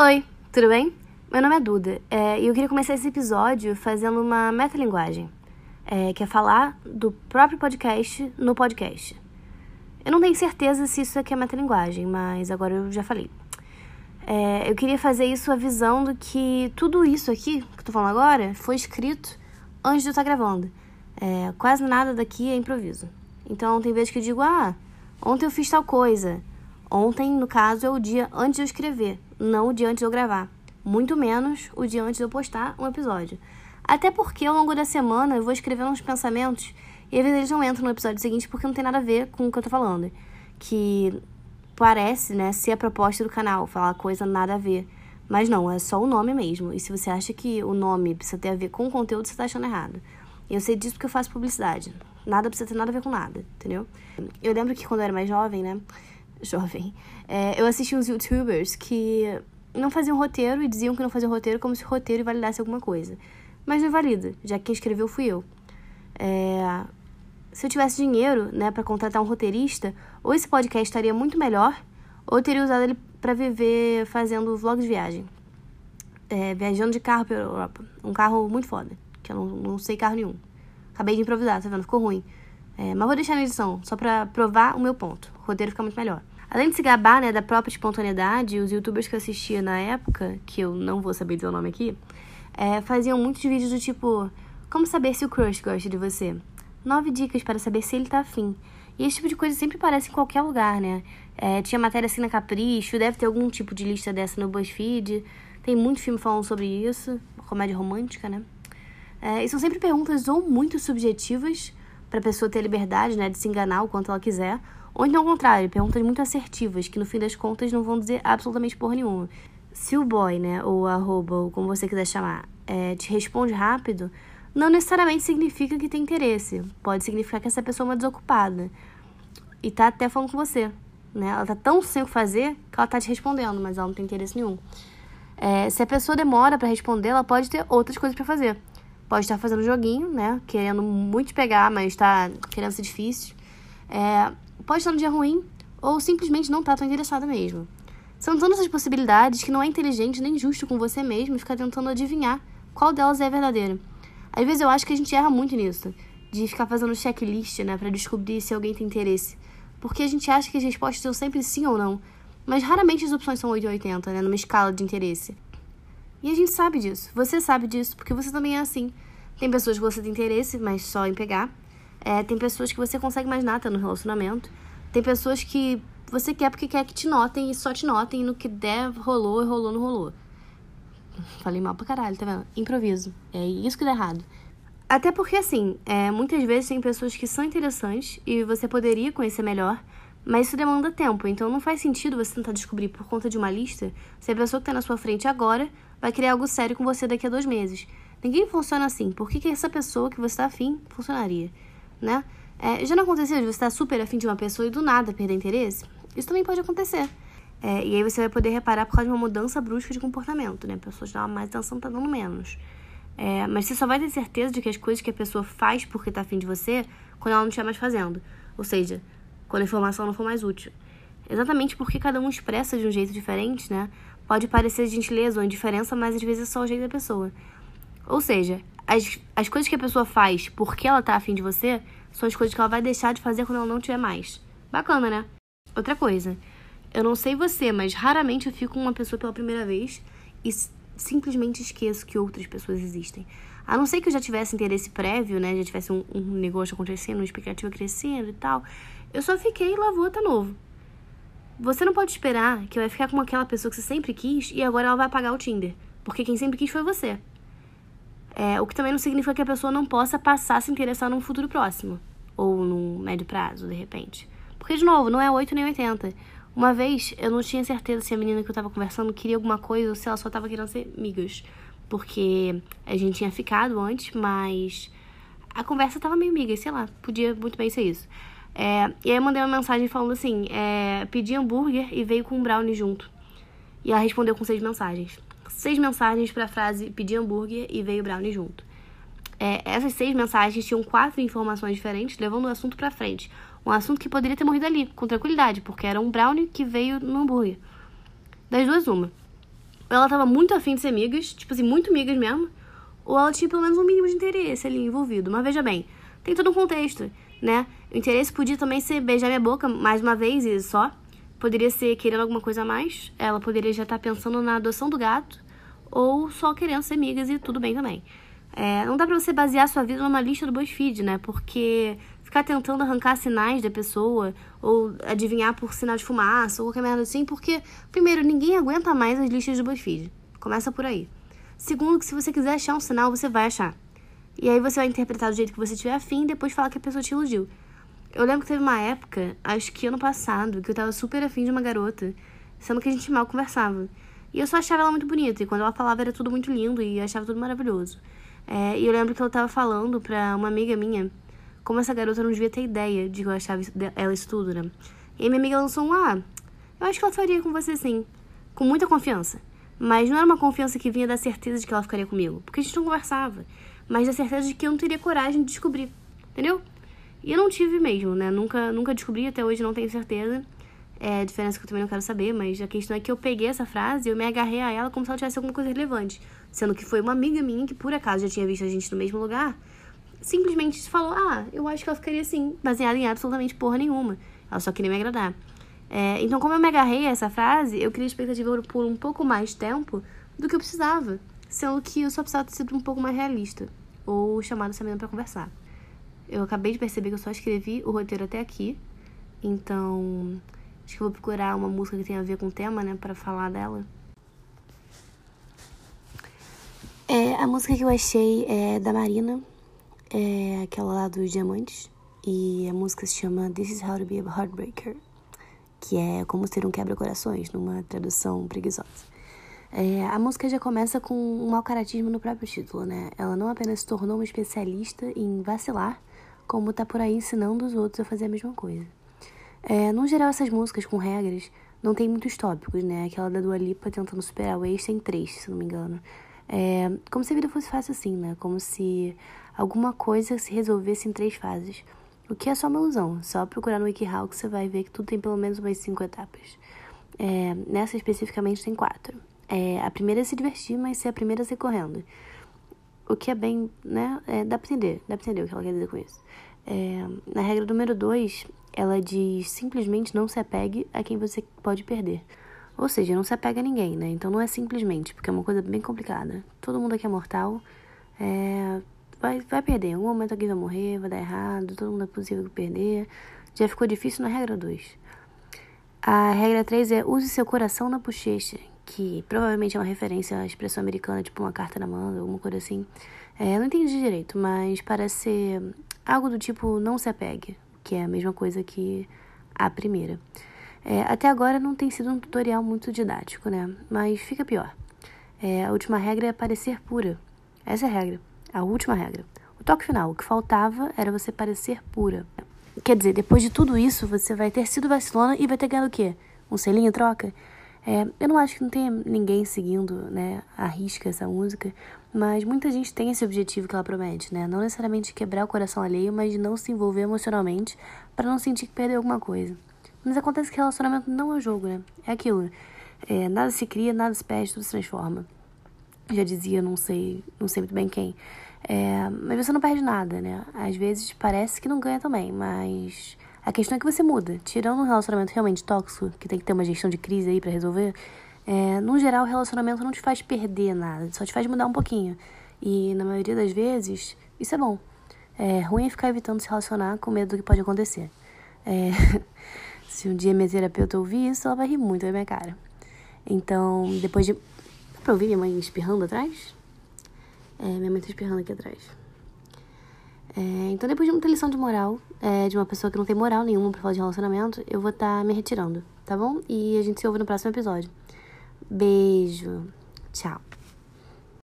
Oi, tudo bem? Meu nome é Duda é, e eu queria começar esse episódio fazendo uma metalinguagem, é, que é falar do próprio podcast no podcast. Eu não tenho certeza se isso aqui é metalinguagem, mas agora eu já falei. É, eu queria fazer isso avisando que tudo isso aqui que eu tô falando agora foi escrito antes de eu estar gravando. É, quase nada daqui é improviso. Então tem vezes que eu digo, ah, ontem eu fiz tal coisa. Ontem, no caso, é o dia antes de eu escrever, não o dia antes de eu gravar. Muito menos o dia antes de eu postar um episódio. Até porque ao longo da semana eu vou escrevendo uns pensamentos e às vezes eles não entram no episódio seguinte porque não tem nada a ver com o que eu tô falando. Que parece, né, ser a proposta do canal, falar coisa nada a ver. Mas não, é só o nome mesmo. E se você acha que o nome precisa ter a ver com o conteúdo, você tá achando errado. Eu sei disso porque eu faço publicidade. Nada precisa ter nada a ver com nada, entendeu? Eu lembro que quando eu era mais jovem, né? Jovem, é, eu assisti uns youtubers que não faziam roteiro e diziam que não faziam roteiro como se o roteiro invalidasse alguma coisa. Mas não valida, já que quem escreveu fui eu. É, se eu tivesse dinheiro, né, para contratar um roteirista, ou esse podcast estaria muito melhor, ou eu teria usado ele para viver fazendo vlogs de viagem. É, viajando de carro pela Europa. Um carro muito foda, que eu não, não sei carro nenhum. Acabei de improvisar, tá vendo? Ficou ruim. É, mas vou deixar na edição, só pra provar o meu ponto. O roteiro fica muito melhor. Além de se gabar, né, da própria espontaneidade, os youtubers que eu assistia na época, que eu não vou saber dizer o nome aqui, é, faziam muitos vídeos do tipo: Como saber se o crush gosta de você? Nove dicas para saber se ele tá afim. E esse tipo de coisa sempre aparece em qualquer lugar, né? É, tinha matéria assim na Capricho, deve ter algum tipo de lista dessa no BuzzFeed. Tem muito filme falando sobre isso, comédia romântica, né? É, e são sempre perguntas ou muito subjetivas para a pessoa ter liberdade, né, de se enganar o quanto ela quiser, ou então ao contrário, perguntas muito assertivas, que no fim das contas não vão dizer absolutamente porra nenhuma. Se o boy, né, ou arroba, ou como você quiser chamar, é, te responde rápido, não necessariamente significa que tem interesse. Pode significar que essa pessoa é uma desocupada. E tá até falando com você. Né? Ela tá tão sem o que fazer que ela tá te respondendo, mas ela não tem interesse nenhum. É, se a pessoa demora para responder, ela pode ter outras coisas para fazer. Pode estar fazendo joguinho, né? Querendo muito pegar, mas está querendo ser difícil. É, pode estar no dia ruim ou simplesmente não tá tão interessada mesmo. São tantas as possibilidades que não é inteligente nem justo com você mesmo ficar tentando adivinhar qual delas é verdadeira. Às vezes eu acho que a gente erra muito nisso, de ficar fazendo checklist, né, para descobrir se alguém tem interesse. Porque a gente acha que as respostas são sempre sim ou não, mas raramente as opções são 8 ou 80, né, numa escala de interesse. E a gente sabe disso. Você sabe disso, porque você também é assim. Tem pessoas que você tem interesse, mas só em pegar. É, tem pessoas que você consegue mais nada no relacionamento. Tem pessoas que você quer porque quer que te notem e só te notem no que der, rolou rolou, não rolou. Falei mal pra caralho, tá vendo? Improviso. É isso que dá errado. Até porque, assim, é, muitas vezes tem pessoas que são interessantes e você poderia conhecer melhor, mas isso demanda tempo. Então não faz sentido você tentar descobrir por conta de uma lista se a pessoa que tá na sua frente agora vai criar algo sério com você daqui a dois meses. Ninguém funciona assim. Por que, que essa pessoa que você está afim funcionaria? Né? É, já não aconteceu de você estar super afim de uma pessoa e do nada perder interesse? Isso também pode acontecer. É, e aí você vai poder reparar por causa de uma mudança brusca de comportamento, né? A pessoa dá mais atenção, tá dando menos. É, mas você só vai ter certeza de que as coisas que a pessoa faz porque tá afim de você quando ela não estiver mais fazendo. Ou seja, quando a informação não for mais útil. Exatamente porque cada um expressa de um jeito diferente, né? Pode parecer gentileza ou indiferença, mas às vezes é só o jeito da pessoa. Ou seja, as, as coisas que a pessoa faz porque ela tá afim de você são as coisas que ela vai deixar de fazer quando ela não tiver mais. Bacana, né? Outra coisa. Eu não sei você, mas raramente eu fico com uma pessoa pela primeira vez e simplesmente esqueço que outras pessoas existem. A não ser que eu já tivesse interesse prévio, né? Já tivesse um, um negócio acontecendo, uma expectativa crescendo e tal. Eu só fiquei e lá vou até novo. Você não pode esperar que vai ficar com aquela pessoa que você sempre quis e agora ela vai apagar o Tinder. Porque quem sempre quis foi você. É, o que também não significa que a pessoa não possa passar a se interessar num futuro próximo. Ou num médio prazo, de repente. Porque, de novo, não é 8 nem 80. Uma vez eu não tinha certeza se a menina que eu tava conversando queria alguma coisa ou se ela só tava querendo ser amigas. Porque a gente tinha ficado antes, mas a conversa tava meio amiga, sei lá, podia muito bem ser isso. É, e aí eu mandei uma mensagem falando assim: é, pedi hambúrguer e veio com um brownie junto. E ela respondeu com seis mensagens. Seis mensagens para a frase pedi hambúrguer e veio brownie junto. É, essas seis mensagens tinham quatro informações diferentes, levando o assunto para frente. Um assunto que poderia ter morrido ali, com tranquilidade, porque era um brownie que veio no hambúrguer. Das duas, uma. Ou ela tava muito afim de ser amigas, tipo assim, muito amigas mesmo. Ou ela tinha pelo menos um mínimo de interesse ali envolvido. Mas veja bem, tem todo um contexto, né? O interesse podia também ser beijar minha boca mais uma vez e só. Poderia ser querendo alguma coisa a mais. Ela poderia já estar pensando na adoção do gato. Ou só querendo ser amigas e tudo bem também. É, não dá pra você basear sua vida numa lista do BuzzFeed, né? Porque ficar tentando arrancar sinais da pessoa ou adivinhar por sinal de fumaça ou qualquer merda assim, porque, primeiro, ninguém aguenta mais as listas do BuzzFeed. Começa por aí. Segundo, que se você quiser achar um sinal, você vai achar. E aí você vai interpretar do jeito que você tiver afim e depois falar que a pessoa te iludiu. Eu lembro que teve uma época, acho que ano passado, que eu tava super afim de uma garota, sendo que a gente mal conversava. E eu só achava ela muito bonita, e quando ela falava era tudo muito lindo e achava tudo maravilhoso. É, e eu lembro que eu tava falando pra uma amiga minha como essa garota não devia ter ideia de que eu achava ela isso tudo, né? E aí minha amiga lançou um, ah, eu acho que ela faria com você sim. Com muita confiança. Mas não era uma confiança que vinha da certeza de que ela ficaria comigo. Porque a gente não conversava. Mas da certeza de que eu não teria coragem de descobrir. Entendeu? E eu não tive mesmo, né? Nunca, nunca descobri, até hoje não tenho certeza. É a diferença que eu também não quero saber, mas a questão é que eu peguei essa frase e eu me agarrei a ela como se ela tivesse alguma coisa relevante. Sendo que foi uma amiga minha que por acaso já tinha visto a gente no mesmo lugar simplesmente falou: Ah, eu acho que ela ficaria assim, baseada em absolutamente porra nenhuma. Ela só queria me agradar. É, então, como eu me agarrei a essa frase, eu criei expectativa por um pouco mais tempo do que eu precisava, sendo que eu só precisava ter sido um pouco mais realista ou chamado essa menina para conversar. Eu acabei de perceber que eu só escrevi o roteiro até aqui, então acho que eu vou procurar uma música que tenha a ver com o tema, né, para falar dela. É, a música que eu achei é da Marina, é aquela lá dos diamantes. E a música se chama This is How to Be a Heartbreaker, que é como ser um quebra-corações, numa tradução preguiçosa. É, a música já começa com um mau caratismo no próprio título, né? Ela não apenas se tornou uma especialista em vacilar, como tá por aí ensinando os outros a fazer a mesma coisa. É, no geral, essas músicas com regras não tem muitos tópicos, né? Aquela da Dua Lipa tentando superar o ex tem três, se não me engano. É, como se a vida fosse fácil assim, né? Como se alguma coisa se resolvesse em três fases. O que é só uma ilusão. Só procurar no WikiHow que você vai ver que tudo tem pelo menos umas cinco etapas. É, nessa especificamente tem quatro. É, a primeira é se divertir, mas ser a primeira a ser correndo. O que é bem, né? É, dá pra entender, dá pra entender o que ela quer dizer com isso. É, na regra número dois, ela diz simplesmente não se apegue a quem você pode perder. Ou seja, não se apega a ninguém, né? Então não é simplesmente, porque é uma coisa bem complicada. Todo mundo aqui é mortal. É, vai, vai perder. Em algum momento alguém vai morrer, vai dar errado, todo mundo é possível perder. Já ficou difícil na regra 2. A regra 3 é use seu coração na bochecha, que provavelmente é uma referência à expressão americana, tipo uma carta na manga, alguma coisa assim. É, não entendi direito, mas parece ser algo do tipo não se apegue, que é a mesma coisa que a primeira. É, até agora não tem sido um tutorial muito didático, né? Mas fica pior. É, a última regra é parecer pura. Essa é a regra. A última regra. O toque final. O que faltava era você parecer pura. Quer dizer, depois de tudo isso, você vai ter sido vacilona e vai ter ganhado o quê? Um selinho troca? É, eu não acho que não tenha ninguém seguindo, né, a risca essa música, mas muita gente tem esse objetivo que ela promete, né? Não necessariamente quebrar o coração alheio, mas de não se envolver emocionalmente para não sentir que perdeu alguma coisa. Mas acontece que relacionamento não é jogo, né? É aquilo. É, nada se cria, nada se perde, tudo se transforma já dizia, não sei, não sei muito bem quem. É, mas você não perde nada, né? Às vezes parece que não ganha também, mas a questão é que você muda. Tirando um relacionamento realmente tóxico, que tem que ter uma gestão de crise aí para resolver, é, no geral o relacionamento não te faz perder nada, só te faz mudar um pouquinho. E na maioria das vezes, isso é bom. É ruim é ficar evitando se relacionar com medo do que pode acontecer. É, se um dia minha terapeuta ouvir isso, ela vai rir muito da minha cara. Então, depois de pra ouvir minha mãe espirrando atrás? É, minha mãe tá espirrando aqui atrás. É, então, depois de muita lição de moral, é, de uma pessoa que não tem moral nenhuma pra falar de relacionamento, eu vou estar tá me retirando, tá bom? E a gente se ouve no próximo episódio. Beijo. Tchau.